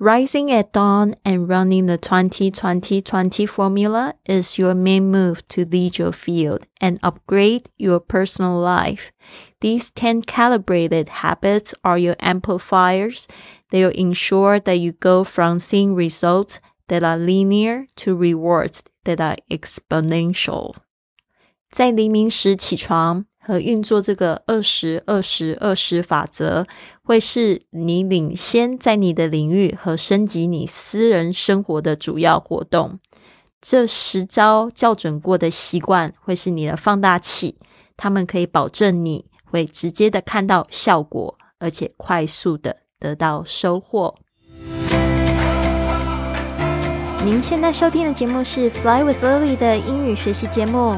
Rising at dawn and running the 20-20-20 formula is your main move to lead your field and upgrade your personal life. These 10 calibrated habits are your amplifiers. They'll ensure that you go from seeing results that are linear to rewards that are exponential. 在黎明时起床 和运作这个二十二十二十法则，会是你领先在你的领域和升级你私人生活的主要活动。这十招校准过的习惯会是你的放大器，他们可以保证你会直接的看到效果，而且快速的得到收获。您现在收听的节目是《Fly with Lily》的英语学习节目。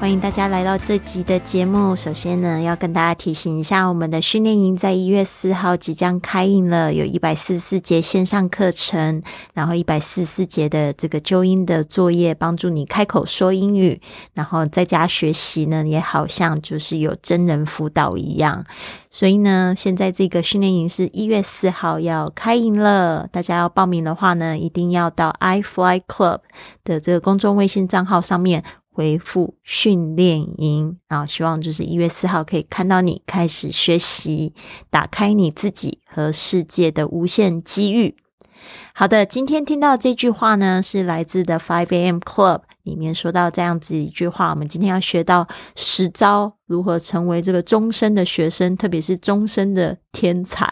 欢迎大家来到这集的节目。首先呢，要跟大家提醒一下，我们的训练营在一月四号即将开营了，有一百四十四节线上课程，然后一百四十四节的这个纠音的作业，帮助你开口说英语，然后在家学习呢，也好像就是有真人辅导一样。所以呢，现在这个训练营是一月四号要开营了，大家要报名的话呢，一定要到 iFly Club 的这个公众微信账号上面。回复训练营，啊希望就是一月四号可以看到你开始学习，打开你自己和世界的无限机遇。好的，今天听到这句话呢，是来自的 Five A.M. Club 里面说到这样子一句话。我们今天要学到十招如何成为这个终身的学生，特别是终身的天才。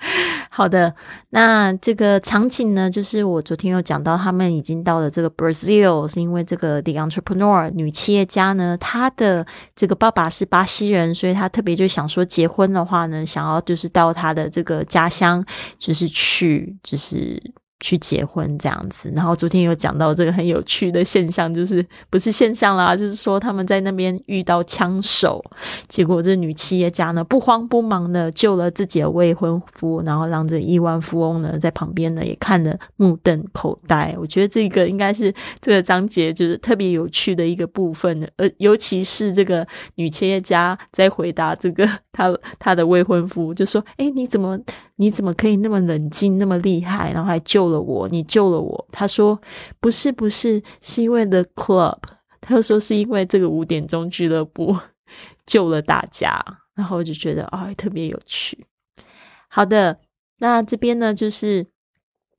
好的，那这个场景呢，就是我昨天有讲到，他们已经到了这个 Brazil，是因为这个 The Entrepreneur 女企业家呢，她的这个爸爸是巴西人，所以她特别就想说，结婚的话呢，想要就是到她的这个家乡，就是去，就是。去结婚这样子，然后昨天有讲到这个很有趣的现象，就是不是现象啦，就是说他们在那边遇到枪手，结果这女企业家呢不慌不忙的救了自己的未婚夫，然后让这亿万富翁呢在旁边呢也看得目瞪口呆。我觉得这个应该是这个章节就是特别有趣的一个部分，呃，尤其是这个女企业家在回答这个 她她的未婚夫，就说：“哎，你怎么？”你怎么可以那么冷静，那么厉害，然后还救了我？你救了我。他说：“不是，不是，是因为 The Club。”他又说：“是因为这个五点钟俱乐部 救了大家。”然后我就觉得啊，特别有趣。好的，那这边呢，就是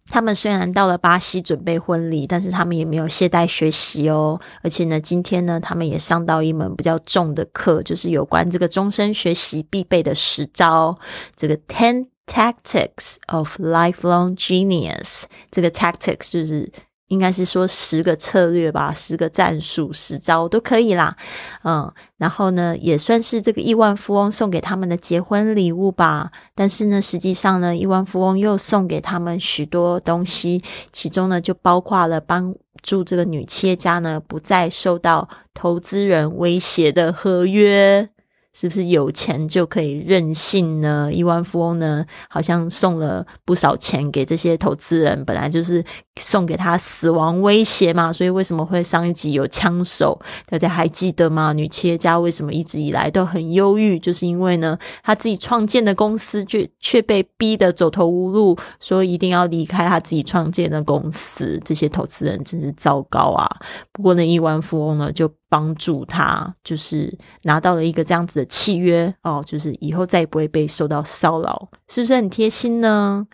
他们虽然到了巴西准备婚礼，但是他们也没有懈怠学习哦。而且呢，今天呢，他们也上到一门比较重的课，就是有关这个终身学习必备的十招，这个 Ten。Tactics of lifelong genius，这个 tactics 就是应该是说十个策略吧，十个战术，十招都可以啦。嗯，然后呢，也算是这个亿万富翁送给他们的结婚礼物吧。但是呢，实际上呢，亿万富翁又送给他们许多东西，其中呢，就包括了帮助这个女企业家呢不再受到投资人威胁的合约。是不是有钱就可以任性呢？亿万富翁呢，好像送了不少钱给这些投资人，本来就是送给他死亡威胁嘛。所以为什么会上一集有枪手？大家还记得吗？女企业家为什么一直以来都很忧郁？就是因为呢，她自己创建的公司却却被逼得走投无路，说一定要离开她自己创建的公司。这些投资人真是糟糕啊！不过呢，亿万富翁呢就。帮助他，就是拿到了一个这样子的契约哦，就是以后再也不会被受到骚扰，是不是很贴心呢？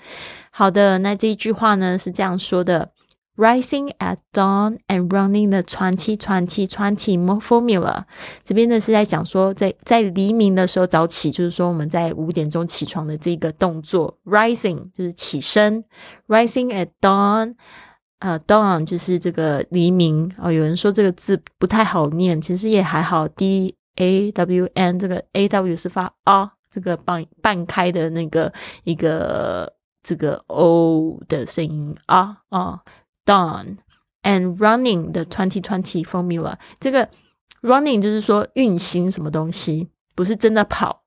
好的，那这一句话呢是这样说的：Rising at dawn and running the twenty twenty twenty more formula。这边呢是在讲说，在在黎明的时候早起，就是说我们在五点钟起床的这个动作，rising 就是起身，rising at dawn。呃，dawn 就是这个黎明哦。有人说这个字不太好念，其实也还好。D A W N 这个 A W 是发啊，这个半半开的那个一个这个 O 的声音啊啊。dawn and running 的 twenty twenty formula，这个 running 就是说运行什么东西，不是真的跑。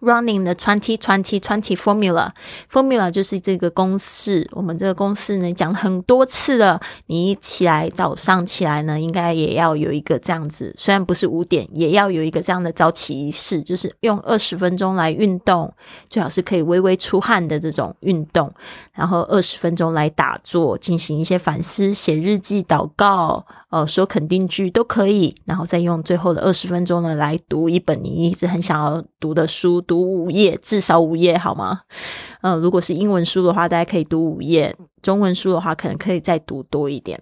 Running the twenty twenty twenty formula formula 就是这个公式。我们这个公式呢讲很多次了。你一起来早上起来呢，应该也要有一个这样子，虽然不是五点，也要有一个这样的早起仪式，就是用二十分钟来运动，最好是可以微微出汗的这种运动，然后二十分钟来打坐，进行一些反思、写日记、祷告。呃，说肯定句都可以，然后再用最后的二十分钟呢来读一本你一直很想要读的书，读五页，至少五页，好吗？呃，如果是英文书的话，大家可以读五页；中文书的话，可能可以再读多一点。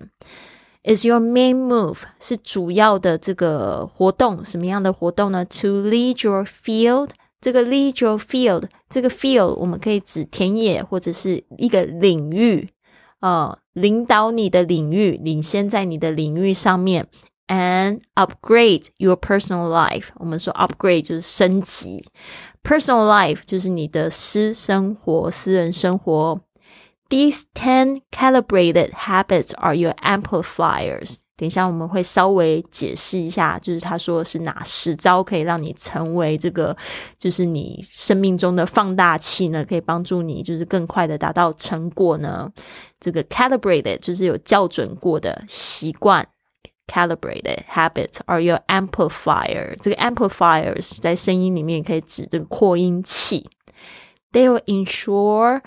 Is your main move 是主要的这个活动，什么样的活动呢？To lead your field，这个 lead your field，这个 field 我们可以指田野或者是一个领域。呃，领导你的领域，领先在你的领域上面，and upgrade your personal life。我们说 upgrade 就是升级，personal life 就是你的私生活、私人生活。These ten calibrated habits are your amplifiers。等一下，我们会稍微解释一下，就是他说是哪十招可以让你成为这个，就是你生命中的放大器呢？可以帮助你，就是更快的达到成果呢？这个 calibrated 就是有校准过的习惯，calibrated habits are your amplifier。这个 amplifiers 在声音里面可以指这个扩音器。They will ensure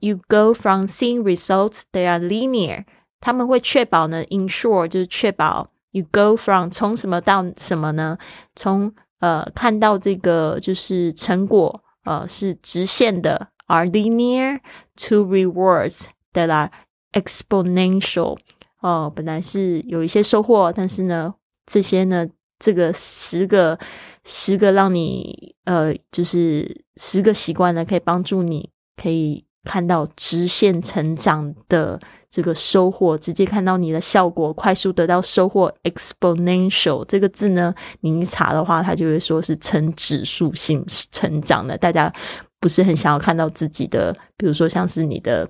you go from seeing results that are linear。他们会确保呢，ensure 就是确保 you go from 从什么到什么呢？从呃看到这个就是成果呃是直线的，are linear to rewards that are exponential。哦，本来是有一些收获，但是呢，这些呢，这个十个十个让你呃就是十个习惯呢，可以帮助你可以看到直线成长的。这个收获直接看到你的效果，快速得到收获。exponential 这个字呢，你一查的话，它就会说是呈指数性成长的。大家不是很想要看到自己的，比如说像是你的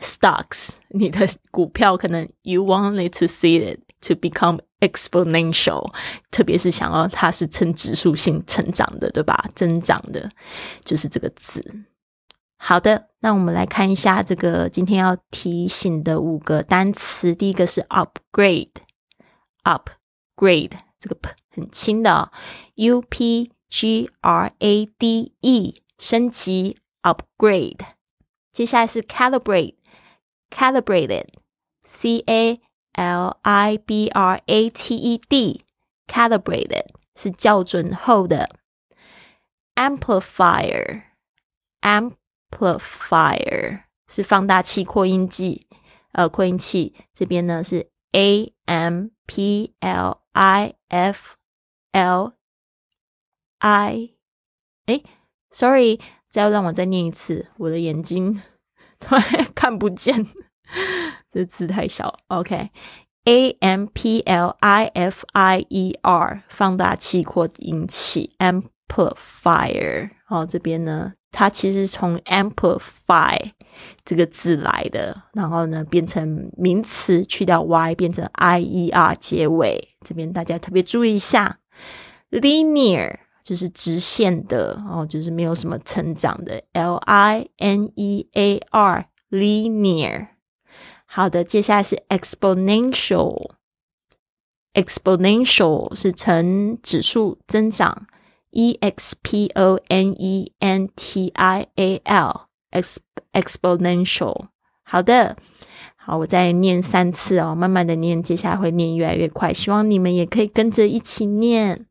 stocks，你的股票可能 you wanted to see it to become exponential，特别是想要它是呈指数性成长的，对吧？增长的，就是这个字。好的，那我们来看一下这个今天要提醒的五个单词。第一个是 upgrade，upgrade 这个很轻的，u p g r a d e 升级 upgrade。接下来是 calibrate calibrate，calibrated，c a l i b r a t e d，calibrated 是校准后的。amplifier，amp amplifier 是放大器、扩音器，呃，扩音器这边呢是 a m p l i f l i，哎，sorry，再要让我再念一次，我的眼睛 看不见，这字太小。OK，a m p l i f i e r 放大器、扩音器，amplifier。哦，这边呢。它其实从 amplify 这个字来的，然后呢变成名词，去掉 y 变成 i e r 结尾。这边大家特别注意一下，linear 就是直线的哦，就是没有什么成长的。l i n e a r linear。好的，接下来是 exponential，exponential 是呈指数增长。E X P O N E N T I A L ex exponential。好的，好，我再念三次哦，慢慢的念，接下来会念越来越快，希望你们也可以跟着一起念。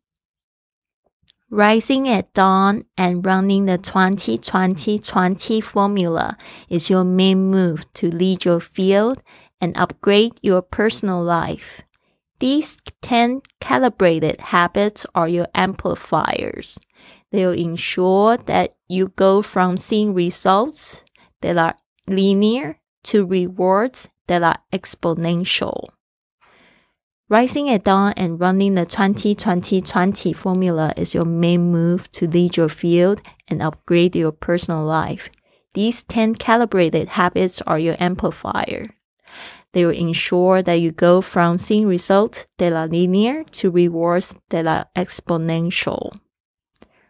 Rising at dawn and running the 20-20-20 formula is your main move to lead your field and upgrade your personal life. These 10 calibrated habits are your amplifiers. They'll ensure that you go from seeing results that are linear to rewards that are exponential. Rising at dawn and running the 20-20-20 formula is your main move to lead your field and upgrade your personal life. These 10 calibrated habits are your amplifier. They will ensure that you go from seeing results that are linear to rewards that are exponential.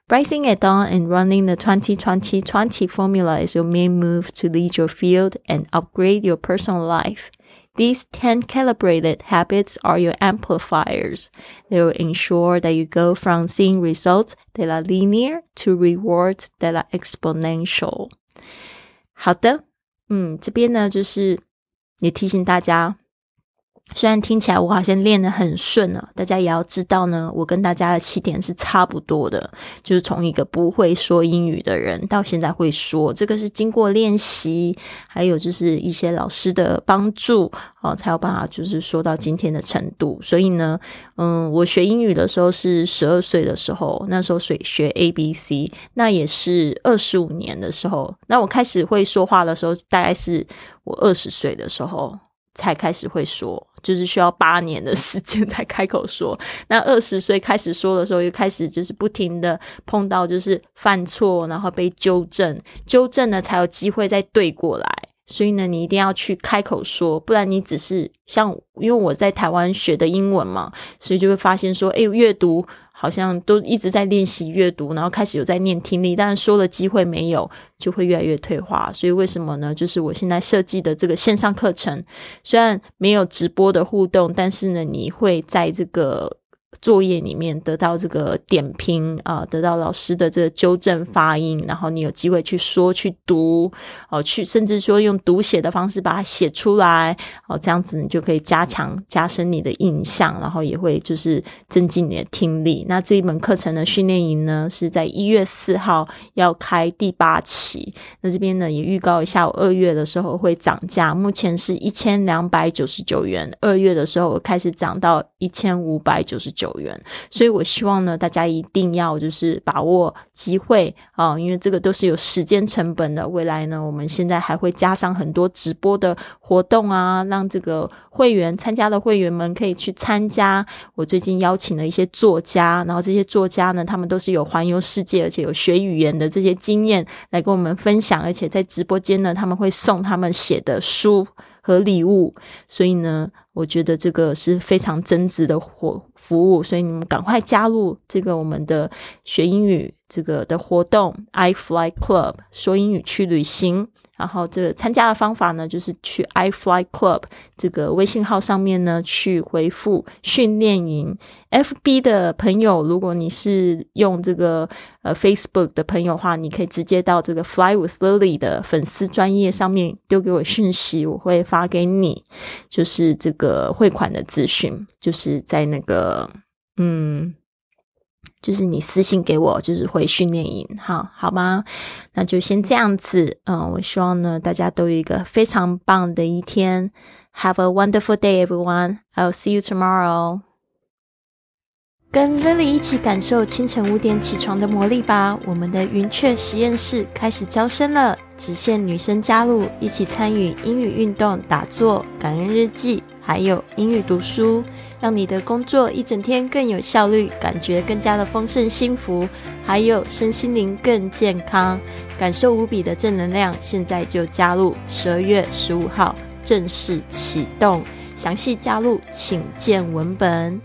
Rising at dawn and running the 2020-20 formula is your main move to lead your field and upgrade your personal life. These 10 calibrated habits are your amplifiers. They will ensure that you go from seeing results that are linear to rewards that are exponential. 好的，嗯，这边呢就是也提醒大家， 虽然听起来我好像练得很顺了，大家也要知道呢，我跟大家的起点是差不多的，就是从一个不会说英语的人到现在会说，这个是经过练习，还有就是一些老师的帮助哦，才有办法就是说到今天的程度。所以呢，嗯，我学英语的时候是十二岁的时候，那时候学学 A B C，那也是二十五年的时候，那我开始会说话的时候，大概是我二十岁的时候。才开始会说，就是需要八年的时间才开口说。那二十岁开始说的时候，又开始就是不停的碰到就是犯错，然后被纠正，纠正了才有机会再对过来。所以呢，你一定要去开口说，不然你只是像因为我在台湾学的英文嘛，所以就会发现说，哎，阅读。好像都一直在练习阅读，然后开始有在念听力，但是说的机会没有，就会越来越退化。所以为什么呢？就是我现在设计的这个线上课程，虽然没有直播的互动，但是呢，你会在这个。作业里面得到这个点评啊，得到老师的这个纠正发音，然后你有机会去说、去读哦，去甚至说用读写的方式把它写出来哦，这样子你就可以加强、加深你的印象，然后也会就是增进你的听力。那这一门课程的训练营呢，是在一月四号要开第八期。那这边呢也预告一下，我二月的时候会涨价，目前是一千两百九十九元，二月的时候开始涨到一千五百九十九。九元，所以我希望呢，大家一定要就是把握机会啊，因为这个都是有时间成本的。未来呢，我们现在还会加上很多直播的活动啊，让这个会员参加的会员们可以去参加。我最近邀请了一些作家，然后这些作家呢，他们都是有环游世界，而且有学语言的这些经验来跟我们分享，而且在直播间呢，他们会送他们写的书。和礼物，所以呢，我觉得这个是非常增值的活服务，所以你们赶快加入这个我们的学英语这个的活动，i fly club 说英语去旅行。然后这个参加的方法呢，就是去 i fly club 这个微信号上面呢去回复训练营。FB 的朋友，如果你是用这个呃 Facebook 的朋友的话，你可以直接到这个 Fly with Lily 的粉丝专业上面丢给我讯息，我会发给你，就是这个汇款的资讯，就是在那个嗯。就是你私信给我，就是回训练营，好好吗？那就先这样子。嗯，我希望呢，大家都有一个非常棒的一天。Have a wonderful day, everyone. I'll see you tomorrow. 跟 Lily 一起感受清晨五点起床的魔力吧！我们的云雀实验室开始招生了，只限女生加入，一起参与英语运动、打坐、感恩日记。还有英语读书，让你的工作一整天更有效率，感觉更加的丰盛幸福，还有身心灵更健康，感受无比的正能量。现在就加入，十二月十五号正式启动，详细加入请见文本。